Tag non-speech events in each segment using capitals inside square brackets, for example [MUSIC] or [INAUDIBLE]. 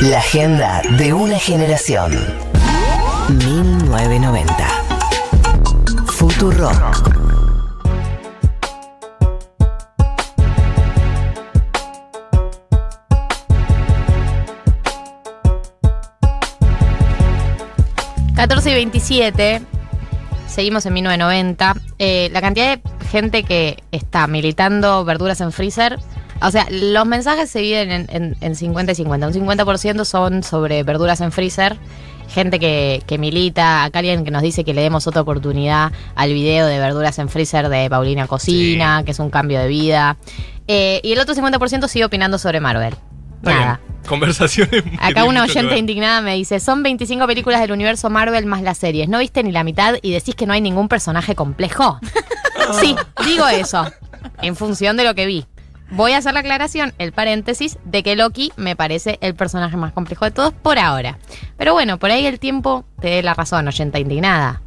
La agenda de una generación. 1990. Futuro. y 27, seguimos en 1990. Eh, la cantidad de gente que está militando verduras en freezer, o sea, los mensajes se dividen en, en- en 50 y 50. Un 50% son sobre verduras en freezer, gente que, que milita, acá alguien que nos dice que le demos otra oportunidad al video de verduras en freezer de Paulina Cocina, que es un cambio de vida. Eh, y el otro 50% sigue opinando sobre Marvel. Está bien. Nada. Conversaciones. que Acá una oyente indignada me dice, son 25 películas del universo Marvel más las series. ¿No viste ni la mitad y decís que no hay ningún personaje complejo? [LAUGHS] sí, digo eso, en función de lo que vi. Voy a hacer la aclaración, el paréntesis, de que Loki me parece el personaje más complejo de todos por ahora. Pero bueno, por ahí el tiempo te dé la razón, oyenta indignada.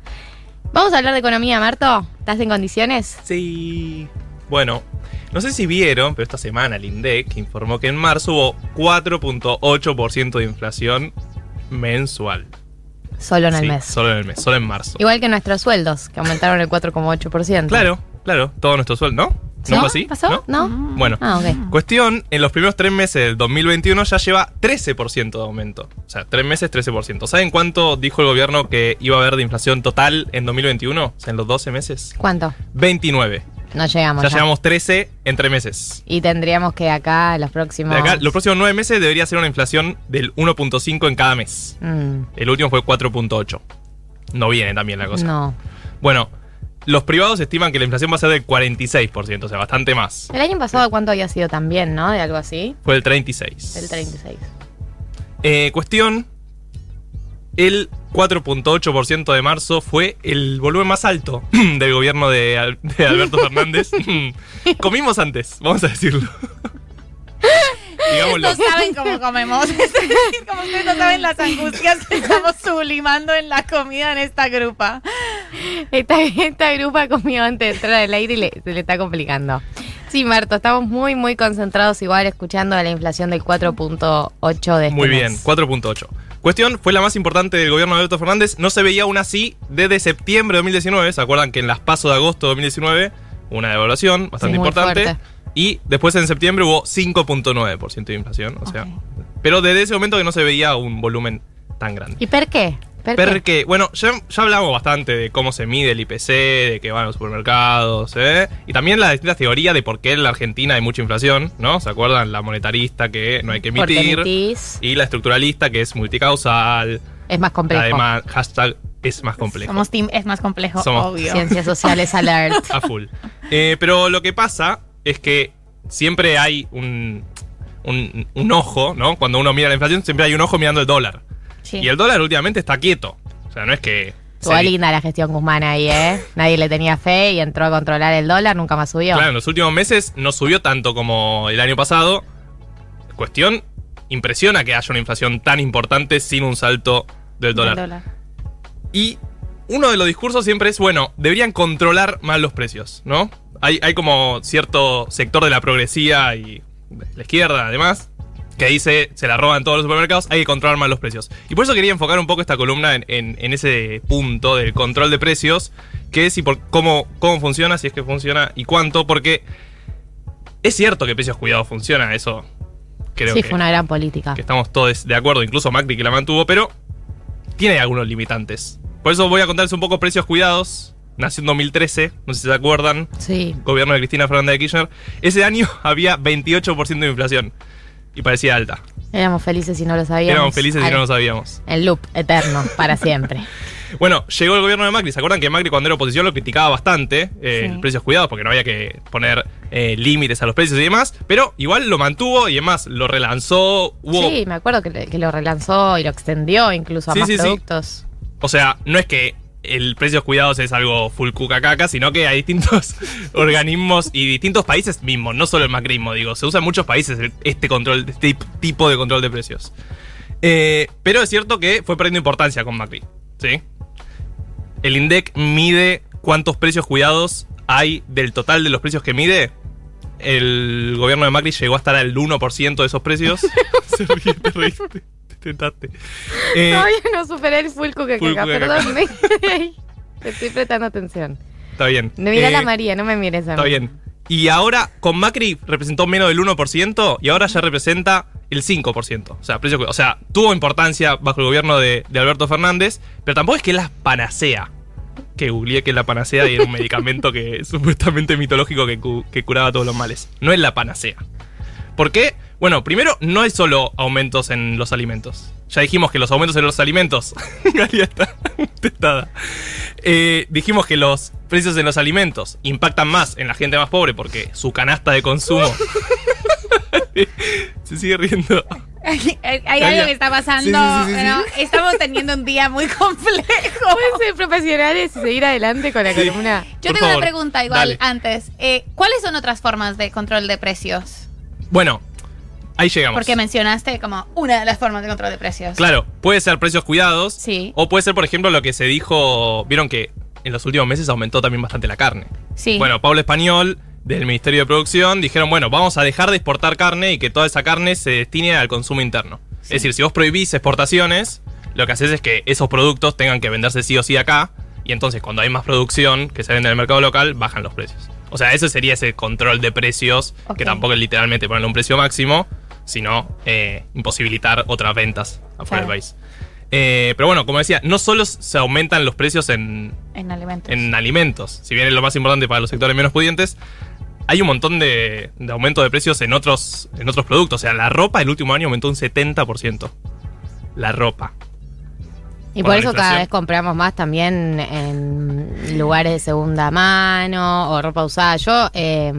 Vamos a hablar de economía, Marto. ¿Estás en condiciones? Sí. Bueno, no sé si vieron, pero esta semana el INDEC informó que en marzo hubo 4.8% de inflación mensual. Solo en el Sí, mes. Solo en el mes, solo en marzo. Igual que nuestros sueldos, que aumentaron el 4,8%. Claro, claro, todo nuestro sueldo, ¿no? ¿No, así? ¿Pasó? ¿No? ¿No? Bueno, Ah, ok. cuestión, en los primeros tres meses del 2021 ya lleva 13% de aumento. O sea, tres meses, 13%. ¿Saben cuánto dijo el gobierno que iba a haber de inflación total en 2021? O sea, en los 12 meses. ¿Cuánto? 29. No llegamos. Ya ya. llevamos 13 en tres meses. Y tendríamos que acá los próximos. De acá, los próximos nueve meses debería ser una inflación del 1.5 en cada mes. Mm, El último fue 4.8. No viene también la cosa. no. Bueno, los privados estiman que la inflación va a ser del 46%, o sea, bastante más. El año pasado, ¿cuánto había sido también, no? De algo así. Fue el 36. El 36. Eh, cuestión, el 4.8% de marzo fue el volumen más alto [CLEARS THROAT] del gobierno de, de Alberto [LAUGHS] Fernández. [CLEARS THROAT] Comimos antes, vamos a decirlo. [LAUGHS] Digámoslo. No saben cómo comemos. Es [LAUGHS] decir, como ustedes no saben las angustias que estamos sublimando en la comida en esta grupa. [LAUGHS] Esta, esta grupa comió antes de entrar al aire y le- se le está complicando. Sí, Marto, estamos muy, muy concentrados igual escuchando de la inflación del 4.8 de este Muy bien, mes. 4.8. Cuestión, fue la más importante del gobierno de Alberto Fernández. No se veía aún así desde septiembre de 2019. ¿Se acuerdan que en las pasos de agosto de 2019 hubo una devaluación bastante Sí, importante? fuerte. Y después en septiembre hubo 5.9% de inflación. O sea, pero desde ese momento que no se veía un volumen tan grande. ¿Y por qué? ¿Per qué? Porque, bueno, ya, ya hablamos bastante de cómo se mide el IPC, de que van a los supermercados, ¿eh? Y también las distintas teorías de por qué en la Argentina hay mucha inflación, ¿no? ¿Se acuerdan? La monetarista que no hay que emitir. Y la estructuralista que es multicausal. es más complejo. Además, hashtag es más complejo. Somos team, es más complejo, Somos- obvio. Ciencias sociales [LAUGHS] alert. A full. Eh, pero lo que pasa es que siempre hay un, un, un ojo, ¿no? Cuando uno mira la inflación, siempre hay un ojo mirando el dólar. Sí. Y el dólar últimamente está quieto. O sea, no es que... Estuvo se- linda la gestión Guzmán ahí, ¿eh? [LAUGHS] Nadie le tenía fe y entró a controlar el dólar, nunca más subió. Claro, en los últimos meses no subió tanto como el año pasado. Cuestión, impresiona que haya una inflación tan importante sin un salto del dólar. Y uno de los discursos siempre es, bueno, deberían controlar más los precios, ¿no? Hay, hay como cierto sector de la progresía y de la izquierda, además, que dice, se la roban todos los supermercados, hay que controlar más los precios. Y por eso quería enfocar un poco esta columna en, en- en ese punto del control de precios, que es y por cómo, cómo funciona, si es que funciona y cuánto, porque es cierto que precios cuidados funciona, eso creo sí, que fue una gran política. que estamos todos de acuerdo, incluso Macri que la mantuvo, pero tiene algunos limitantes. Por eso voy a contarles un poco precios cuidados. Nació en 2013, no sé si se acuerdan, Sí. gobierno de Cristina Fernández de Kirchner. Ese año [LAUGHS] había 28% de inflación y parecía alta. Éramos felices y no lo sabíamos. Éramos felices y Al- no lo sabíamos. El loop eterno, para siempre. [LAUGHS] Bueno, llegó el gobierno de Macri. ¿Se acuerdan que Macri cuando era oposición lo criticaba bastante? eh, Sí. el precios cuidados, porque no había que poner eh, límites a los precios y demás. Pero igual lo mantuvo y además lo relanzó. Hubo, Sí, me acuerdo que, lo relanzó y lo extendió incluso a Sí, más sí. productos. O sea, no es que el precios cuidados es algo full cuca caca, sino que hay distintos [LAUGHS] organismos y distintos países mismos, no solo el macrismo, digo, se usa en muchos países este control, este tip- tipo de control de precios. Eh, pero es cierto que fue perdiendo importancia con Macri, ¿sí? El INDEC mide cuántos precios cuidados hay del total de los precios que mide. El gobierno de Macri llegó a estar al 1% de esos precios. [LAUGHS] Se ríe. Intentaste. [LAUGHS] Eh, Todavía no superé el full caca, cuque perdón. me. Te Estoy prestando atención. está bien. Me mira Eh, la María, no me mires a mí. Está bien. Y ahora, con Macri representó menos del 1% y ahora ya representa el 5%. O sea, precio, o sea tuvo importancia bajo el gobierno de, de Alberto Fernández, pero tampoco es que es la panacea. Que googleé que es la panacea y era un medicamento que [LAUGHS] supuestamente mitológico que, cu- que curaba todos los males. No es la panacea. ¿Por qué? Bueno, primero, no hay solo aumentos en los alimentos. Ya dijimos que los aumentos en los alimentos. [LAUGHS] Galia está testada. Eh, dijimos que los precios en los alimentos impactan más en la gente más pobre porque su canasta de consumo. [LAUGHS] Se sigue riendo. Hay, algo que está pasando. Sí, sí, sí, sí, bueno, Estamos teniendo un día muy complejo. [LAUGHS] Pueden ser profesionales y seguir adelante con la Sí. columna. Yo Por tengo favor, una pregunta igual dale. antes. Eh, ¿Cuáles son otras formas de control de precios? Bueno, ahí llegamos. Porque mencionaste como una de las formas de control de precios. Claro, puede ser precios cuidados. Sí. O puede ser, por ejemplo, lo que se dijo. Vieron que en los últimos meses aumentó también bastante la carne. Sí. Bueno, Pablo Español, del Ministerio de Producción, dijeron, bueno, vamos a dejar de exportar carne y que toda esa carne se destine al consumo interno. Sí. Es decir, si vos prohibís exportaciones, lo que haces es que esos productos tengan que venderse sí o sí acá, y entonces cuando hay más producción que se vende en el mercado local, bajan los precios. O sea, eso sería ese control de precios, que tampoco es literalmente ponerle un precio máximo, sino eh, imposibilitar otras ventas afuera Claro. del país. Eh, pero bueno, como decía, no solo se aumentan los precios en, En alimentos. en alimentos, si bien es lo más importante para los sectores menos pudientes, hay un montón de, de aumento de precios en otros, en otros productos. O sea, la ropa el último año aumentó un 70%. La ropa. Y Por eso cada vez compramos más también en lugares de segunda mano o ropa usada. Yo eh,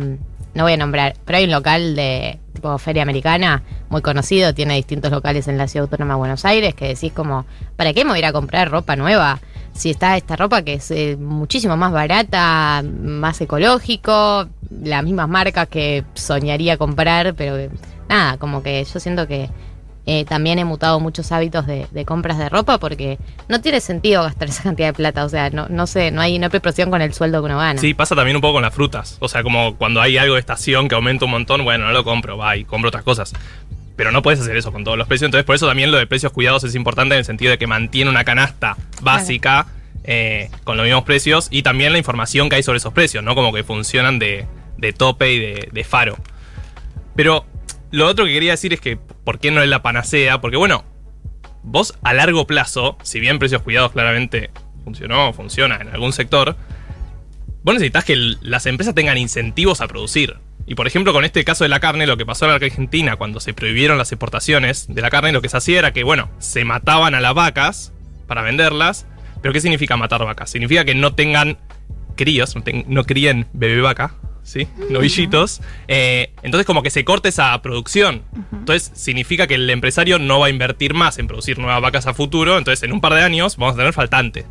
no voy a nombrar, pero hay un local de Feria Americana muy conocido, tiene distintos locales en la Ciudad Autónoma de Buenos Aires que decís como, ¿para qué me voy a ir a comprar ropa nueva? Si está esta ropa que es eh, muchísimo más barata, más ecológico, las mismas marcas que soñaría comprar, pero nada, como que yo siento que eh, también he mutado muchos hábitos de, de compras de ropa porque no tiene sentido gastar esa cantidad de plata. O sea, no, no sé, no hay, no hay proporción con el sueldo que uno gana. Sí, pasa también un poco con las frutas. O sea, como cuando hay algo de estación que aumenta un montón, bueno, no lo compro, va y compro otras cosas. Pero no puedes hacer eso con todos los precios. Entonces, por eso también lo de precios cuidados es importante en el sentido de que mantiene una canasta básica eh, con los mismos precios y también la información que hay sobre esos precios, ¿no? Como que funcionan de, de tope y de, de faro. Pero lo otro que quería decir es que, ¿por qué no es la panacea? Porque, bueno, vos a largo plazo, si bien precios cuidados claramente funcionó funciona en algún sector, vos necesitas que las empresas tengan incentivos a producir. Y por ejemplo, con este caso de la carne, lo que pasó en la Argentina cuando se prohibieron las exportaciones de la carne, lo que se hacía era que, bueno, se mataban a las vacas para venderlas. Pero ¿qué significa matar vacas? Significa que no tengan críos, no, no críen bebé vaca, ¿sí? Novillitos. Eh, entonces como que se corta esa producción. Entonces significa que el empresario no va a invertir más en producir nuevas vacas a futuro. Entonces en un par de años vamos a tener faltante.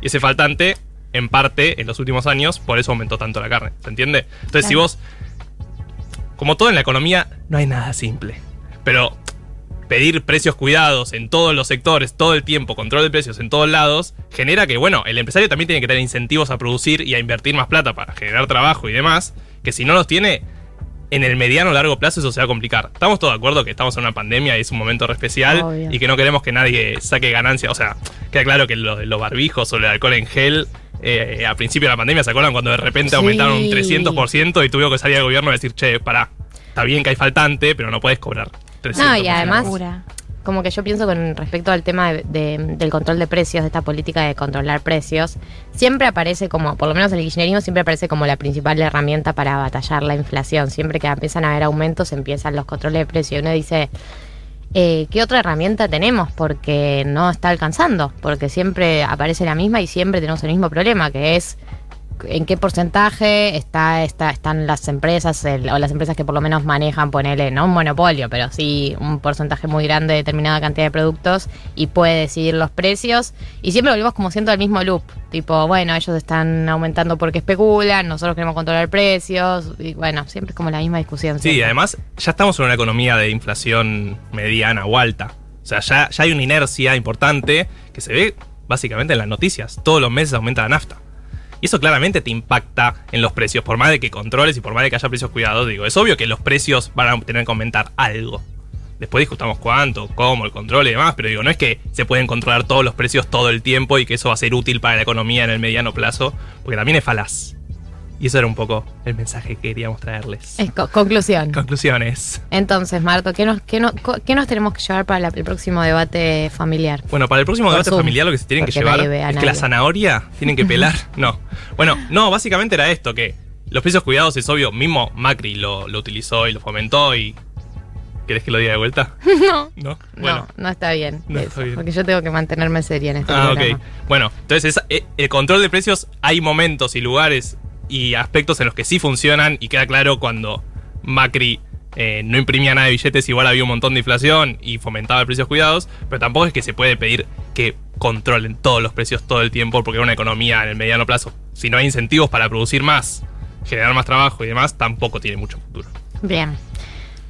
Y ese faltante, en parte, en los últimos años, por eso aumentó tanto la carne. ¿Se entiende? Entonces si vos, como todo en la economía, no hay nada simple. Pero pedir precios cuidados en todos los sectores, todo el tiempo, control de precios en todos lados, genera que, bueno, el empresario también tiene que tener incentivos a producir y a invertir más plata para generar trabajo y demás, que si no los tiene, en el mediano o largo plazo eso se va a complicar. Estamos todos de acuerdo que estamos en una pandemia y es un momento re especial Obvio. y que no queremos que nadie saque ganancia. O sea, queda claro que lo- los barbijos o el alcohol en gel, eh, a principio de la pandemia, ¿se acuerdan cuando de repente Sí. aumentaron un 300% y tuvieron que salir al gobierno y decir, che, pará, está bien que hay faltante, pero no puedes cobrar 300%. No, y además- Locura. Como que yo pienso con respecto al tema de- de- del control de precios, de esta política de controlar precios, siempre aparece como, por lo menos en el kirchnerismo, siempre aparece como la principal herramienta para batallar la inflación. Siempre que empiezan a haber aumentos, empiezan los controles de precios. Y uno dice, eh, ¿qué otra herramienta tenemos? Porque no está alcanzando, porque siempre aparece la misma y siempre tenemos el mismo problema, que es en qué porcentaje está, está, están las empresas el- o las empresas que por lo menos manejan, ponele, no un monopolio, pero sí un porcentaje muy grande de determinada cantidad de productos y puede decidir los precios. Y siempre volvemos como siendo el mismo loop, tipo, bueno, ellos están aumentando porque especulan, nosotros queremos controlar precios, y bueno, siempre es como la misma discusión. Sí, siempre. además ya estamos en una economía de inflación mediana o alta. O sea, ya, ya hay una inercia importante que se ve básicamente en las noticias. Todos los meses aumenta la nafta. Y eso claramente te impacta en los precios, por más de que controles y por más de que haya precios cuidados. Digo, es obvio que los precios van a tener que aumentar algo. Después discutamos cuánto, cómo, el control y demás, pero digo, no es que se pueden controlar todos los precios todo el tiempo y que eso va a ser útil para la economía en el mediano plazo, porque también es falaz. Y eso era un poco el mensaje que queríamos traerles. Es co- conclusión. Conclusiones. Entonces, Marto, ¿qué nos, qué, no- qué nos tenemos que llevar para la- el próximo debate familiar? Bueno, para el próximo Por debate Zoom, familiar lo que se tienen que llevar es que la zanahoria tienen que pelar. [LAUGHS] No. Bueno, no, básicamente era esto, que los precios cuidados es obvio, mismo Macri lo, lo utilizó y lo fomentó y... ¿Querés que lo diga de vuelta? [LAUGHS] No. No. No, no está bien. No eso, está bien. Porque yo tengo que mantenerme seria en este Ah, ok. programa. Bueno, entonces eh, el control de precios hay momentos y lugares y aspectos en los que sí funcionan y queda claro cuando Macri eh, no imprimía nada de billetes, igual había un montón de inflación y fomentaba precios cuidados, pero tampoco es que se puede pedir que controlen todos los precios todo el tiempo porque una economía en el mediano plazo, si no hay incentivos para producir más, generar más trabajo y demás, tampoco tiene mucho futuro. Bien.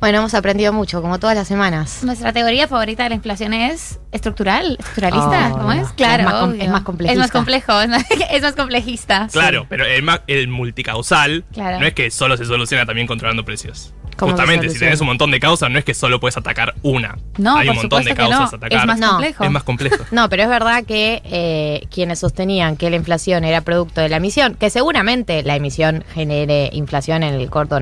Bueno, hemos aprendido mucho, como todas las semanas. Nuestra teoría favorita de la inflación es estructural, estructuralista, Oh, ¿cómo es? Claro, Es más com- obvio. es más complejista. Es más complejo, es más, [LAUGHS] es más complejista. Claro, pero el, ma- el multicausal Claro. no es que solo se soluciona también controlando precios. ¿Cómo se Justamente, si tenés un montón de causas, no es que solo puedes atacar una. No, Hay un montón de causas no. a atacar. Es más No, complejo. Es más complejo. [LAUGHS] No, pero es verdad que eh, quienes sostenían que la inflación era producto de la emisión, que seguramente la emisión genere inflación en el corto,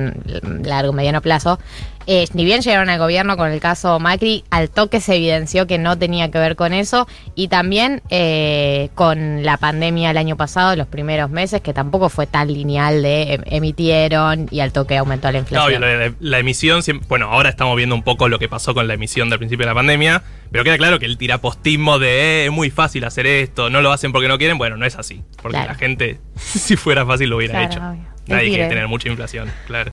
largo, mediano plazo, eh, ni bien llegaron al gobierno con el caso Macri, al toque se evidenció que no tenía que ver con eso y también eh, con la pandemia el año pasado, los primeros meses, que tampoco fue tan lineal de em- emitieron y al toque aumentó la No, inflación. de la, la emisión, bueno, ahora estamos viendo un poco lo que pasó con la emisión del principio de la pandemia, pero queda claro que el tirapostismo de "Eh, es muy fácil hacer esto, no lo hacen porque no quieren, bueno, no es así. Porque Claro. la gente, [LAUGHS] si fuera fácil, lo hubiera Claro, hecho. obvio. Nadie quiere tener mucha inflación, claro.